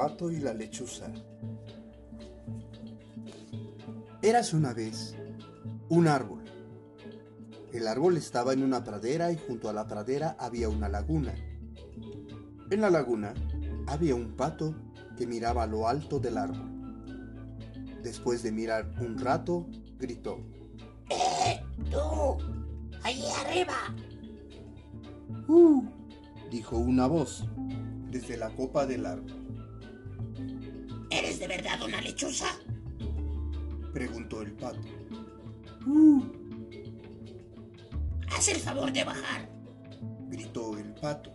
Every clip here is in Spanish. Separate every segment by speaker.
Speaker 1: pato y la lechuza. Eras una vez un árbol. El árbol estaba en una pradera y junto a la pradera había una laguna. En la laguna había un pato que miraba a lo alto del árbol. Después de mirar un rato, gritó.
Speaker 2: ¡Eh! ¡Tú! ¡Allí arriba!
Speaker 1: ¡Uh! dijo una voz desde la copa del árbol.
Speaker 2: ¿Eres de verdad una lechuza?
Speaker 1: Preguntó el pato.
Speaker 2: ¡Uh! Haz el favor de bajar.
Speaker 1: Gritó el pato.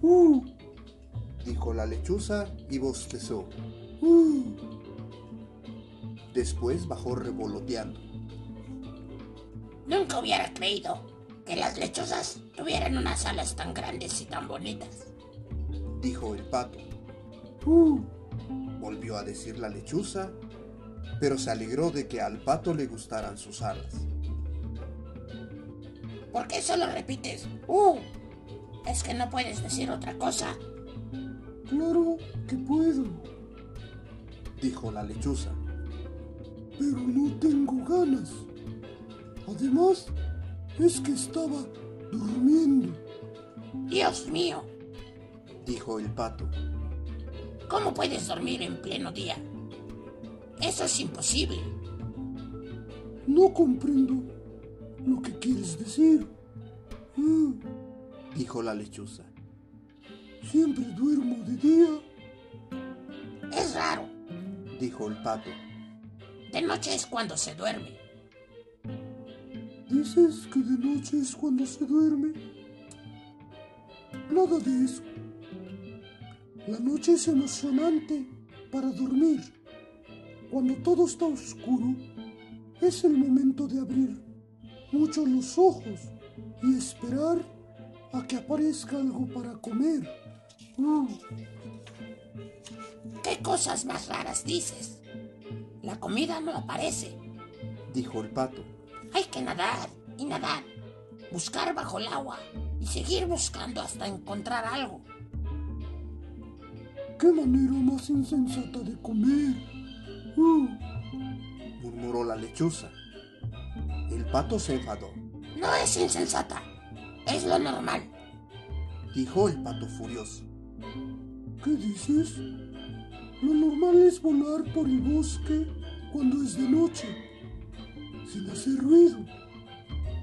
Speaker 1: ¡Uh! Dijo la lechuza y bostezó. ¡Uh! Después bajó revoloteando.
Speaker 2: Nunca hubiera creído que las lechuzas tuvieran unas alas tan grandes y tan bonitas.
Speaker 1: Dijo el pato. ¡Uh! Volvió a decir la lechuza, pero se alegró de que al pato le gustaran sus alas.
Speaker 2: ¿Por qué solo repites? ¡Uh! ¿Es que no puedes decir otra cosa?
Speaker 3: Claro que puedo,
Speaker 1: dijo la lechuza.
Speaker 3: Pero no tengo ganas. Además, es que estaba durmiendo.
Speaker 2: Dios mío,
Speaker 1: dijo el pato.
Speaker 2: ¿Cómo puedes dormir en pleno día? Eso es imposible.
Speaker 3: No comprendo lo que quieres decir.
Speaker 1: Ah, dijo la lechuza.
Speaker 3: Siempre duermo de día.
Speaker 2: Es raro,
Speaker 1: dijo el pato.
Speaker 2: De noche es cuando se duerme.
Speaker 3: ¿Dices que de noche es cuando se duerme? Nada de eso. La noche es emocionante para dormir. Cuando todo está oscuro, es el momento de abrir mucho los ojos y esperar a que aparezca algo para comer. Mm.
Speaker 2: ¿Qué cosas más raras dices? La comida no aparece,
Speaker 1: dijo el pato.
Speaker 2: Hay que nadar y nadar, buscar bajo el agua y seguir buscando hasta encontrar algo.
Speaker 3: ¡Qué manera más insensata de comer! Uh.
Speaker 1: murmuró la lechuza. El pato se enfadó.
Speaker 2: No es insensata, es lo normal,
Speaker 1: dijo el pato furioso.
Speaker 3: ¿Qué dices? Lo normal es volar por el bosque cuando es de noche, sin hacer ruido.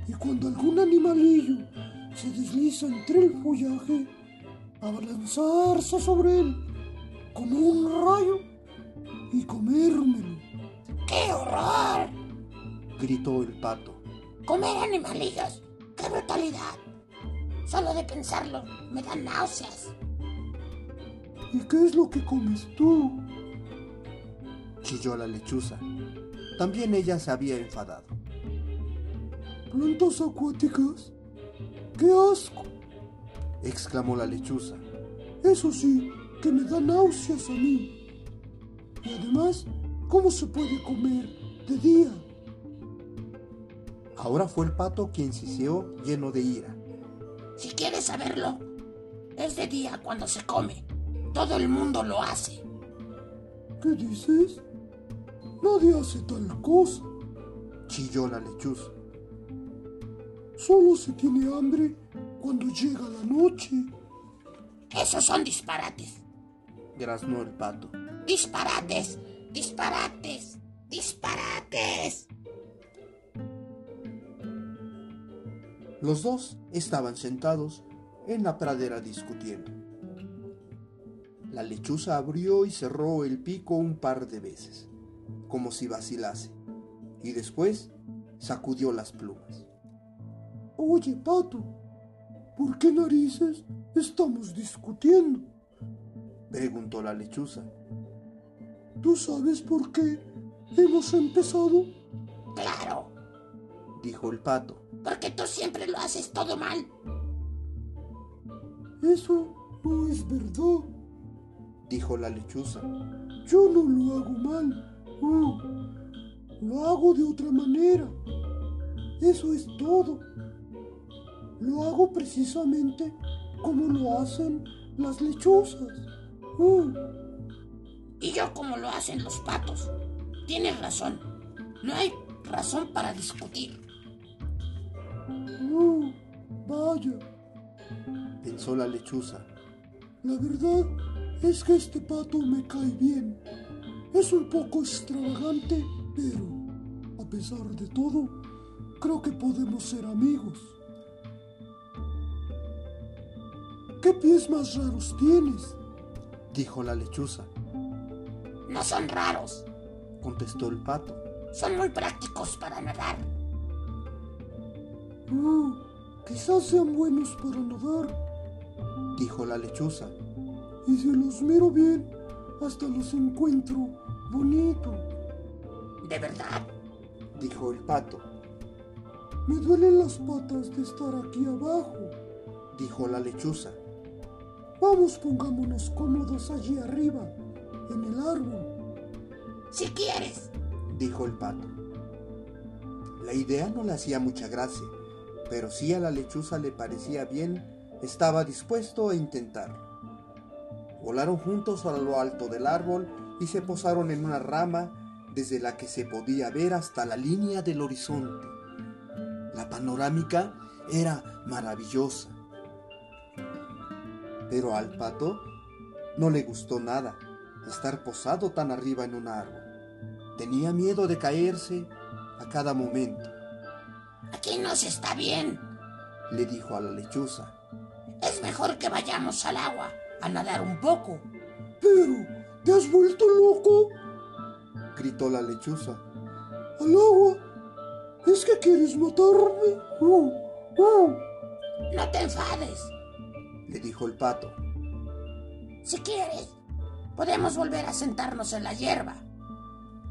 Speaker 3: Y cuando algún animalillo se desliza entre el follaje, abalanzarse sobre él como un rayo y comérmelo.
Speaker 2: ¡Qué horror!
Speaker 1: gritó el pato.
Speaker 2: Comer animalillos, qué brutalidad. Solo de pensarlo me dan náuseas.
Speaker 3: ¿Y qué es lo que comes tú?
Speaker 1: Chilló la lechuza. También ella se había enfadado.
Speaker 3: ¿Plantas acuáticas? ¡Qué asco!
Speaker 1: exclamó la lechuza.
Speaker 3: Eso sí, que me da náuseas a mí. Y además, ¿cómo se puede comer de día?
Speaker 1: Ahora fue el pato quien siseó lleno de ira.
Speaker 2: Si quieres saberlo, es de día cuando se come. Todo el mundo lo hace.
Speaker 3: ¿Qué dices? Nadie hace tal cosa.
Speaker 1: Chilló la lechuza.
Speaker 3: Solo se tiene hambre cuando llega la noche.
Speaker 2: Esos son disparates.
Speaker 1: Graznó el pato.
Speaker 2: Disparates, disparates, disparates.
Speaker 1: Los dos estaban sentados en la pradera discutiendo. La lechuza abrió y cerró el pico un par de veces, como si vacilase, y después sacudió las plumas.
Speaker 3: Oye, pato, ¿por qué narices estamos discutiendo?
Speaker 1: Preguntó la lechuza.
Speaker 3: ¿Tú sabes por qué hemos empezado?
Speaker 2: Claro,
Speaker 1: dijo el pato.
Speaker 2: Porque tú siempre lo haces todo mal.
Speaker 3: Eso no es verdad,
Speaker 1: dijo la lechuza.
Speaker 3: Yo no lo hago mal. Uh, lo hago de otra manera. Eso es todo. Lo hago precisamente como lo hacen las lechuzas. Uh,
Speaker 2: Y yo como lo hacen los patos. Tienes razón. No hay razón para discutir.
Speaker 3: uh, vaya.
Speaker 1: Pensó la lechuza.
Speaker 3: La verdad es que este pato me cae bien. Es un poco extravagante, pero a pesar de todo, creo que podemos ser amigos. ¿Qué pies más raros tienes?
Speaker 1: Dijo la lechuza.
Speaker 2: No son raros.
Speaker 1: Contestó el pato.
Speaker 2: Son muy prácticos para nadar.
Speaker 3: Uh, quizás sean buenos para nadar.
Speaker 1: Dijo la lechuza.
Speaker 3: Y si los miro bien, hasta los encuentro bonito.
Speaker 2: De verdad.
Speaker 1: Dijo el pato.
Speaker 3: Me duelen las patas de estar aquí abajo.
Speaker 1: Dijo la lechuza.
Speaker 3: Vamos, pongámonos cómodos allí arriba, en el árbol.
Speaker 2: Si quieres.
Speaker 1: Dijo el pato. La idea no le hacía mucha gracia, pero si a la lechuza le parecía bien, estaba dispuesto a intentar. Volaron juntos a lo alto del árbol y se posaron en una rama desde la que se podía ver hasta la línea del horizonte. La panorámica era maravillosa. Pero al pato no le gustó nada estar posado tan arriba en un árbol. Tenía miedo de caerse a cada momento.
Speaker 2: Aquí no se está bien.
Speaker 1: Le dijo a la lechuza.
Speaker 2: Es mejor que vayamos al agua a nadar un poco.
Speaker 3: Pero, ¿te has vuelto loco?
Speaker 1: Gritó la lechuza.
Speaker 3: ¿Al agua? ¿Es que quieres matarme? Uh, uh.
Speaker 2: No te enfades.
Speaker 1: Le dijo el pato.
Speaker 2: Si quieres, podemos volver a sentarnos en la hierba.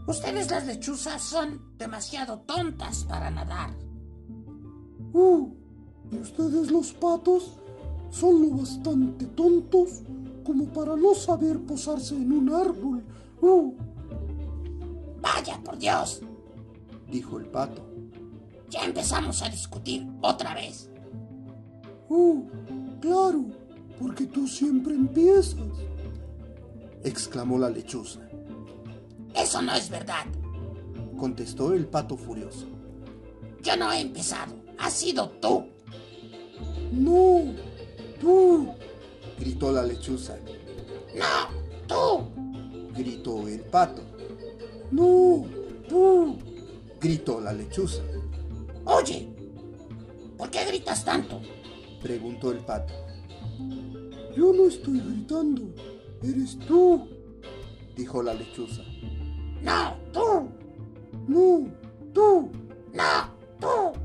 Speaker 2: Ustedes las lechuzas son demasiado tontas para nadar.
Speaker 3: Uh, y ustedes los patos son lo bastante tontos como para no saber posarse en un árbol. Uh,
Speaker 2: Vaya, por Dios.
Speaker 1: Dijo el pato.
Speaker 2: Ya empezamos a discutir otra vez.
Speaker 3: Uh, claro, porque tú siempre empiezas.
Speaker 1: Exclamó la lechuza.
Speaker 2: Eso no es verdad.
Speaker 1: Contestó el pato furioso.
Speaker 2: Yo no he empezado. Has sido tú.
Speaker 3: No, tú.
Speaker 1: Gritó la lechuza.
Speaker 2: No, tú.
Speaker 1: Gritó el pato.
Speaker 3: No, tú.
Speaker 1: Gritó la lechuza.
Speaker 2: Oye, ¿por qué gritas tanto?
Speaker 1: Preguntó el pato.
Speaker 3: Yo no estoy gritando. Eres tú.
Speaker 1: Dijo la lechuza.
Speaker 2: No, tú.
Speaker 3: No, tú.
Speaker 2: No, tú.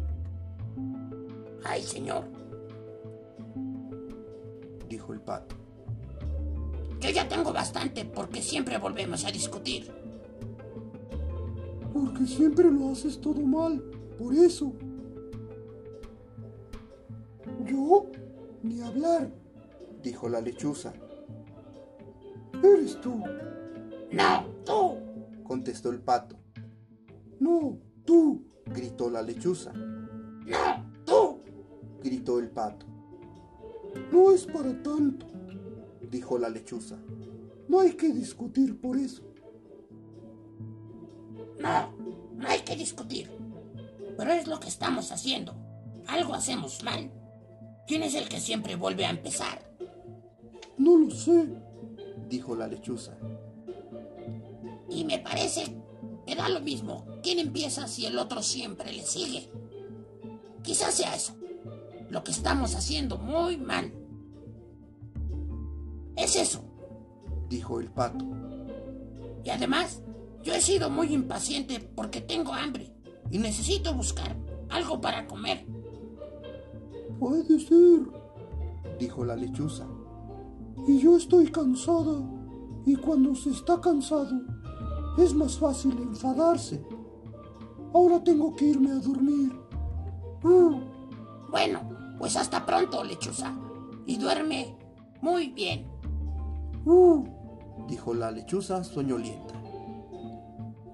Speaker 2: Ay, señor.
Speaker 1: Dijo el pato.
Speaker 2: Yo ya tengo bastante porque siempre volvemos a discutir.
Speaker 3: Porque siempre lo haces todo mal. Por eso. Yo, ni hablar.
Speaker 1: Dijo la lechuza.
Speaker 3: Eres tú.
Speaker 2: No, tú.
Speaker 1: Contestó el pato.
Speaker 3: No, tú.
Speaker 1: Gritó la lechuza.
Speaker 2: No, tú.
Speaker 1: Gritó el pato.
Speaker 3: No es para tanto.
Speaker 1: Dijo la lechuza.
Speaker 3: No hay que discutir por eso.
Speaker 2: No, no hay que discutir. Pero es lo que estamos haciendo. Algo hacemos mal. ¿Quién es el que siempre vuelve a empezar?
Speaker 3: No lo sé.
Speaker 1: Dijo la lechuza.
Speaker 2: Y me parece que da lo mismo quién empieza si el otro siempre le sigue. Quizás sea eso. Lo que estamos haciendo muy mal. Es eso.
Speaker 1: Dijo el pato.
Speaker 2: Y además, yo he sido muy impaciente porque tengo hambre y necesito buscar algo para comer.
Speaker 3: Puede ser.
Speaker 1: Dijo la lechuza.
Speaker 3: Y yo estoy cansada. Y cuando se está cansado, es más fácil enfadarse. Ahora tengo que irme a dormir. Uh,
Speaker 2: Bueno, pues hasta pronto, lechuza. Y duerme muy bien.
Speaker 3: uh,
Speaker 1: Dijo la lechuza soñolienta.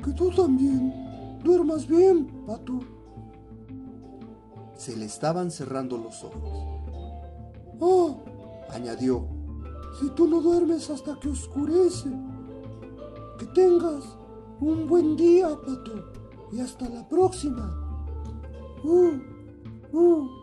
Speaker 3: que tú también duermas bien, pato.
Speaker 1: Se le estaban cerrando los ojos.
Speaker 3: Ah,
Speaker 1: Añadió.
Speaker 3: si tú no duermes hasta que oscurece. Que tengas un buen día, pato, y hasta la próxima. Uh, uh.